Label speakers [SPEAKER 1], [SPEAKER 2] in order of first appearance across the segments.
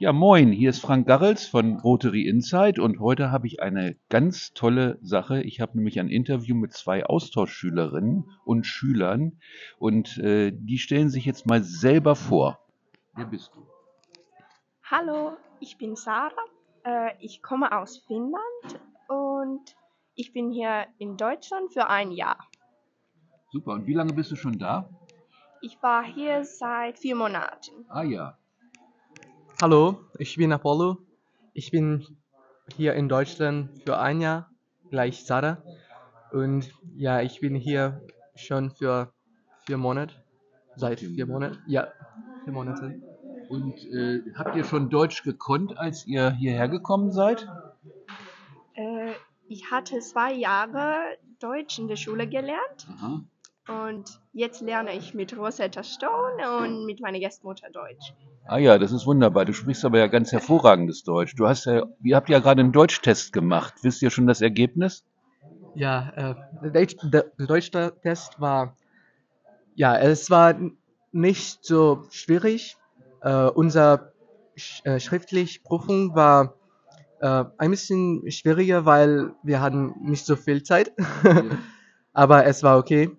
[SPEAKER 1] Ja, moin, hier ist Frank Garrels von Rotary Insight und heute habe ich eine ganz tolle Sache. Ich habe nämlich ein Interview mit zwei Austauschschülerinnen und Schülern und äh, die stellen sich jetzt mal selber vor. Wer bist du?
[SPEAKER 2] Hallo, ich bin Sarah. Äh, ich komme aus Finnland und ich bin hier in Deutschland für ein Jahr.
[SPEAKER 1] Super, und wie lange bist du schon da?
[SPEAKER 2] Ich war hier seit vier Monaten.
[SPEAKER 1] Ah ja,
[SPEAKER 3] Hallo, ich bin Apollo. Ich bin hier in Deutschland für ein Jahr, gleich Sarah. Und ja, ich bin hier schon für vier Monate. Seit
[SPEAKER 1] Vier
[SPEAKER 3] Monaten? Ja, vier Monate.
[SPEAKER 1] und äh, habt ihr schon Deutsch gekonnt, als ihr hierher gekommen seid?
[SPEAKER 2] Äh, ich hatte zwei Jahre Deutsch in der Schule gelernt
[SPEAKER 1] Aha.
[SPEAKER 2] und jetzt lerne ich mit Rosetta Stone und mit meiner Gastmutter Deutsch.
[SPEAKER 1] Ah ja, das ist wunderbar. Du sprichst aber ja ganz hervorragendes Deutsch. Du hast ja, ihr habt ja gerade einen Deutschtest gemacht. Wisst ihr schon das Ergebnis?
[SPEAKER 3] Ja, äh, der, Deutsch, der, der Deutsch-Test war, ja, es war nicht so schwierig. Äh, unser Sch äh, schriftliche Prüfung war äh, ein bisschen schwieriger, weil wir hatten nicht so viel Zeit. Aber es war okay.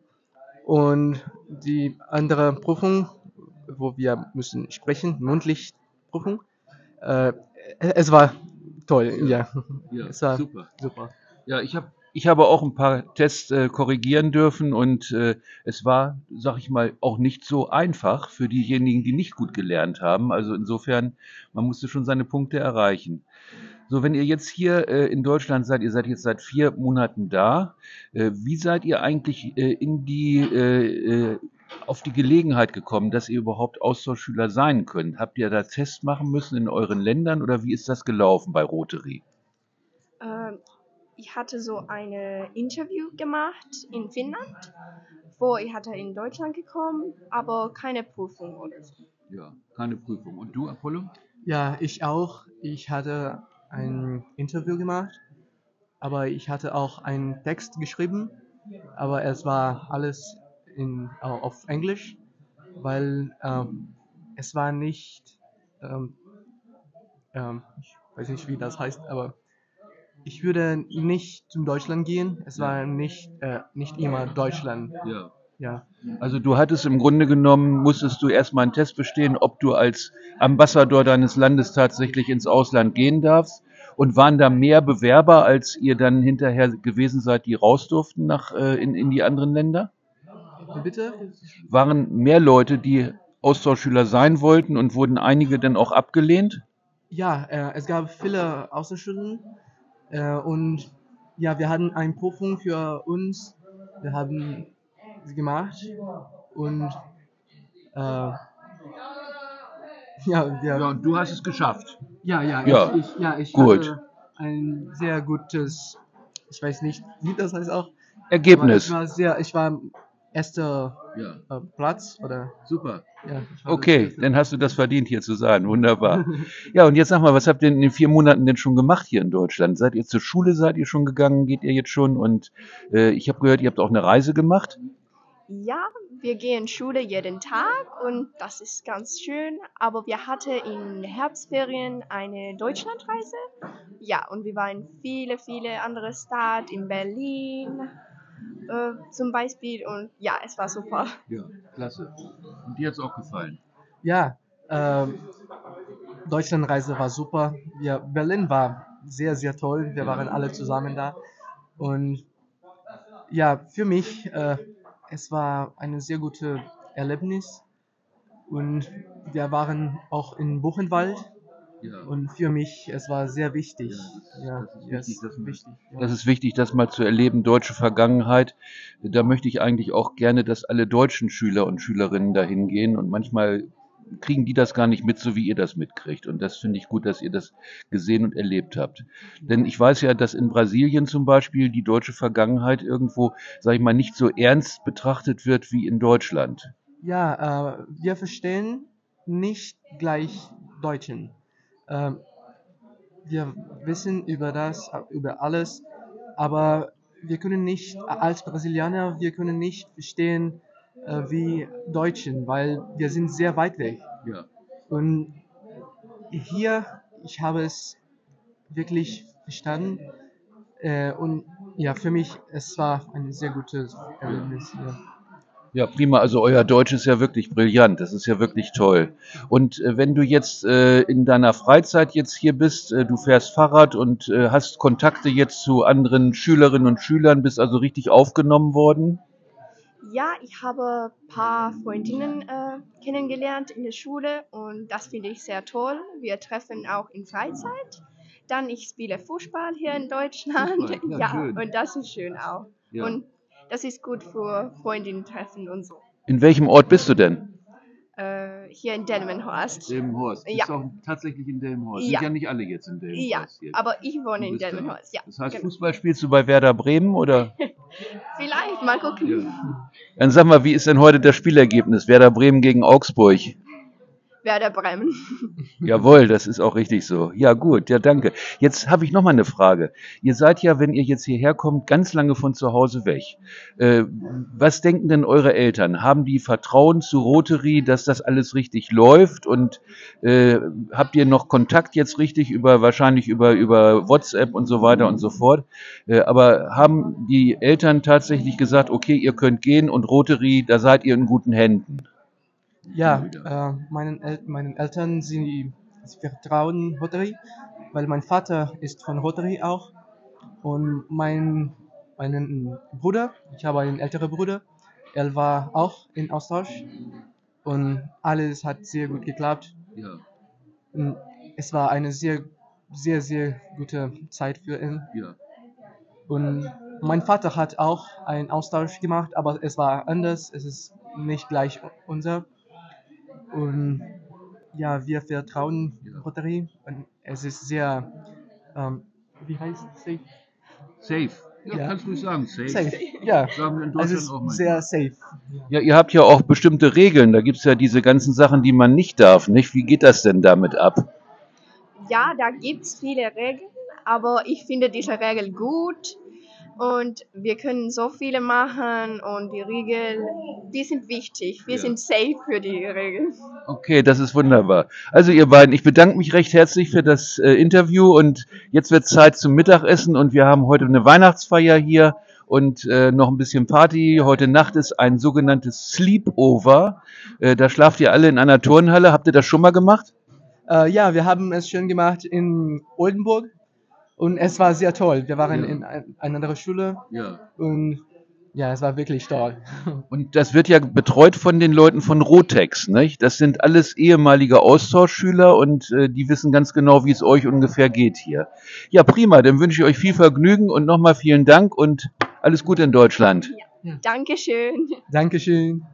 [SPEAKER 3] Und die andere Prüfung, wo wir müssen sprechen, mündlich Prüfung, äh, es war toll, ja.
[SPEAKER 1] Ja,
[SPEAKER 3] war
[SPEAKER 1] super.
[SPEAKER 3] super.
[SPEAKER 1] Ja, ich habe ich habe auch ein paar Tests äh, korrigieren dürfen und äh, es war, sag ich mal, auch nicht so einfach für diejenigen, die nicht gut gelernt haben. Also insofern, man musste schon seine Punkte erreichen. So, wenn ihr jetzt hier äh, in Deutschland seid, ihr seid jetzt seit vier Monaten da, äh, wie seid ihr eigentlich äh, in die äh, auf die Gelegenheit gekommen, dass ihr überhaupt Austauschschüler sein könnt? Habt ihr da Tests machen müssen in euren Ländern oder wie ist das gelaufen bei Rotary?
[SPEAKER 2] Ähm, ich hatte so ein Interview gemacht in Finnland, wo ich hatte in Deutschland gekommen, aber keine Prüfung oder so.
[SPEAKER 1] Ja, keine Prüfung. Und du, Apollo?
[SPEAKER 3] Ja, ich auch. Ich hatte ein Interview gemacht, aber ich hatte auch einen Text geschrieben, aber es war alles in, au- auf Englisch, weil ähm, es war nicht, ähm, ähm, ich weiß nicht, wie das heißt, aber ich würde nicht zum Deutschland gehen. Es war nicht, äh, nicht immer Deutschland.
[SPEAKER 1] Ja.
[SPEAKER 3] Ja,
[SPEAKER 1] Also du hattest im Grunde genommen, musstest du erstmal einen Test bestehen, ob du als Ambassador deines Landes tatsächlich ins Ausland gehen darfst. Und waren da mehr Bewerber, als ihr dann hinterher gewesen seid, die raus durften nach, äh, in, in die anderen Länder? Waren mehr Leute, die Austauschschüler sein wollten und wurden einige dann auch abgelehnt?
[SPEAKER 3] Ja, äh, es gab viele Außerstunden äh, und ja, wir hatten eine Prüfung für uns. Wir haben sie gemacht und äh, ja, wir,
[SPEAKER 1] und du hast es geschafft.
[SPEAKER 3] ja, ja,
[SPEAKER 1] Ja,
[SPEAKER 3] ich, ich, ja, ich
[SPEAKER 1] gut.
[SPEAKER 3] hatte ein sehr gutes, ich weiß nicht, wie das heißt auch.
[SPEAKER 1] Ergebnis.
[SPEAKER 3] Ich war sehr, ich war erster
[SPEAKER 1] Ja,
[SPEAKER 3] äh, Platz oder
[SPEAKER 1] super.
[SPEAKER 3] ja.
[SPEAKER 1] Okay, dann hast du das verdient, hier zu sein. Wunderbar. Ja, und jetzt sag mal, was habt ihr in den vier Monaten denn schon gemacht hier in Deutschland? Seid ihr zur Schule, seid ihr schon gegangen, geht ihr jetzt schon? Und äh, ich habe gehört, ihr habt auch eine Reise gemacht.
[SPEAKER 2] Ja, wir gehen Schule jeden Tag und das ist ganz schön. Aber wir hatten in Herbstferien eine Deutschlandreise. Ja, und wir waren in viele, viele andere Städte, in Berlin äh, zum Beispiel. Und ja, es war super.
[SPEAKER 1] Ja, klasse. Und dir hat's auch gefallen?
[SPEAKER 3] Ja, ähm, Deutschlandreise war super. Wir, Berlin war sehr, sehr toll. Wir waren alle zusammen da. Und ja, für mich, äh, es war ein sehr gutes Erlebnis. Und wir waren auch in Buchenwald.
[SPEAKER 1] Ja.
[SPEAKER 3] Und für mich, es war sehr wichtig. Ja,
[SPEAKER 1] das ist wichtig.
[SPEAKER 3] Ja.
[SPEAKER 1] Das ist wichtig, das mal zu erleben, deutsche Vergangenheit. Da möchte ich eigentlich auch gerne, dass alle deutschen Schüler und Schülerinnen dahin gehen. Und manchmal kriegen die das gar nicht mit, so wie ihr das mitkriegt. Und das finde ich gut, dass ihr das gesehen und erlebt habt. Denn ich weiß ja, dass in Brasilien zum Beispiel die deutsche Vergangenheit irgendwo, sage ich mal, nicht so ernst betrachtet wird wie in Deutschland.
[SPEAKER 3] Ja, äh, wir verstehen nicht gleich Deutschen. Ähm, wir wissen über das, über alles, aber wir können nicht, als Brasilianer, wir können nicht verstehen äh, wie Deutschen, weil wir sind sehr weit weg.
[SPEAKER 1] Ja.
[SPEAKER 3] Und hier, ich habe es wirklich verstanden. Äh, und ja, für mich, es war ein sehr gutes Erlebnis hier.
[SPEAKER 1] Ja, prima. Also euer Deutsch ist ja wirklich brillant. Das ist ja wirklich toll. Und äh, wenn du jetzt äh, in deiner Freizeit jetzt hier bist, äh, du fährst Fahrrad und äh, hast Kontakte jetzt zu anderen Schülerinnen und Schülern, bist also richtig aufgenommen worden?
[SPEAKER 2] Ja, ich habe ein paar Freundinnen äh, kennengelernt in der Schule und das finde ich sehr toll. Wir treffen auch in Freizeit. Dann ich spiele Fußball hier in Deutschland.
[SPEAKER 1] Ja,
[SPEAKER 2] ja, und das ist schön auch.
[SPEAKER 1] Ja.
[SPEAKER 2] Und das ist gut für Freundinnen treffen und so.
[SPEAKER 1] In welchem Ort bist du denn?
[SPEAKER 2] Äh, hier in Delmenhorst.
[SPEAKER 1] Delmenhorst.
[SPEAKER 2] Bist Ja.
[SPEAKER 1] auch tatsächlich in Delmenhorst.
[SPEAKER 2] Sind Ja.
[SPEAKER 1] nicht alle jetzt in
[SPEAKER 2] Ja, aber ich wohne in Delmenhorst. Ja,
[SPEAKER 1] Das heißt,
[SPEAKER 2] genau.
[SPEAKER 1] Fußball spielst du bei Werder Bremen oder?
[SPEAKER 2] Vielleicht, mal gucken.
[SPEAKER 1] Dann sag mal, wie ist denn heute das Spielergebnis? Werder Bremen gegen Augsburg.
[SPEAKER 2] Werder Bremen.
[SPEAKER 1] Jawohl, das ist auch richtig so. Ja, gut, ja, danke. Jetzt habe ich noch mal eine Frage. Ihr seid ja, wenn ihr jetzt hierher kommt, ganz lange von zu Hause weg. Äh, was denken denn eure Eltern? Haben die Vertrauen zu Rotary, dass das alles richtig läuft? Und äh, habt ihr noch Kontakt jetzt richtig über, wahrscheinlich über, über WhatsApp und so weiter und so fort? Äh, aber haben die Eltern tatsächlich gesagt, okay, ihr könnt gehen und Rotary, da seid ihr in guten Händen?
[SPEAKER 3] Ja, äh, meinen, El meinen Eltern sind die, sie vertrauen Rotary, weil mein Vater ist von Rotary auch und mein meinen Bruder, ich habe einen älteren Bruder, er war auch in Austausch und alles hat sehr gut geklappt.
[SPEAKER 1] Ja,
[SPEAKER 3] Und es war eine sehr, sehr, sehr gute Zeit für ihn.
[SPEAKER 1] ja.
[SPEAKER 3] Und mein Vater hat auch einen Austausch gemacht, aber es war anders. Es ist nicht gleich unser. Und ja, wir vertrauen. Rotary und es ist sehr, ähm, wie heißt es?
[SPEAKER 1] Safe. Ja,
[SPEAKER 3] Ja.
[SPEAKER 1] kannst du sagen, safe.
[SPEAKER 3] Safe. Ja,
[SPEAKER 1] Sagen wir in
[SPEAKER 3] es
[SPEAKER 1] Deutschland
[SPEAKER 3] ist
[SPEAKER 1] auch mal.
[SPEAKER 3] sehr safe.
[SPEAKER 1] Ja, ihr habt ja auch bestimmte Regeln. Da gibt's ja diese ganzen Sachen, die man nicht darf, nicht? Wie geht das denn damit ab?
[SPEAKER 2] Ja, da gibt es viele Regeln, aber ich finde diese Regel gut und wir können so viele machen und die Regeln, die sind wichtig. Wir
[SPEAKER 1] Ja.
[SPEAKER 2] sind safe für die Regeln.
[SPEAKER 1] Okay, das ist wunderbar. Also ihr beiden, ich bedanke mich recht herzlich für das äh, Interview und jetzt wird Zeit zum Mittagessen und wir haben heute eine Weihnachtsfeier hier und äh, noch ein bisschen Party. Heute Nacht ist ein sogenanntes Sleepover. Äh, da schlaft ihr alle in einer Turnhalle. Habt ihr das schon mal gemacht?
[SPEAKER 3] Äh, ja, wir haben es schön gemacht in Oldenburg und es war sehr toll. Wir waren
[SPEAKER 1] Ja.
[SPEAKER 3] in ein, einer anderen Schule
[SPEAKER 1] Ja.
[SPEAKER 3] und ja, es war wirklich toll.
[SPEAKER 1] Und das wird ja betreut von den Leuten von Rotex, nicht? Das sind alles ehemalige Austauschschüler und äh, die wissen ganz genau, wie es euch ungefähr geht hier. Ja, prima, dann wünsche ich euch viel Vergnügen und nochmal vielen Dank und alles Gute in Deutschland.
[SPEAKER 2] Dankeschön.
[SPEAKER 3] Dankeschön.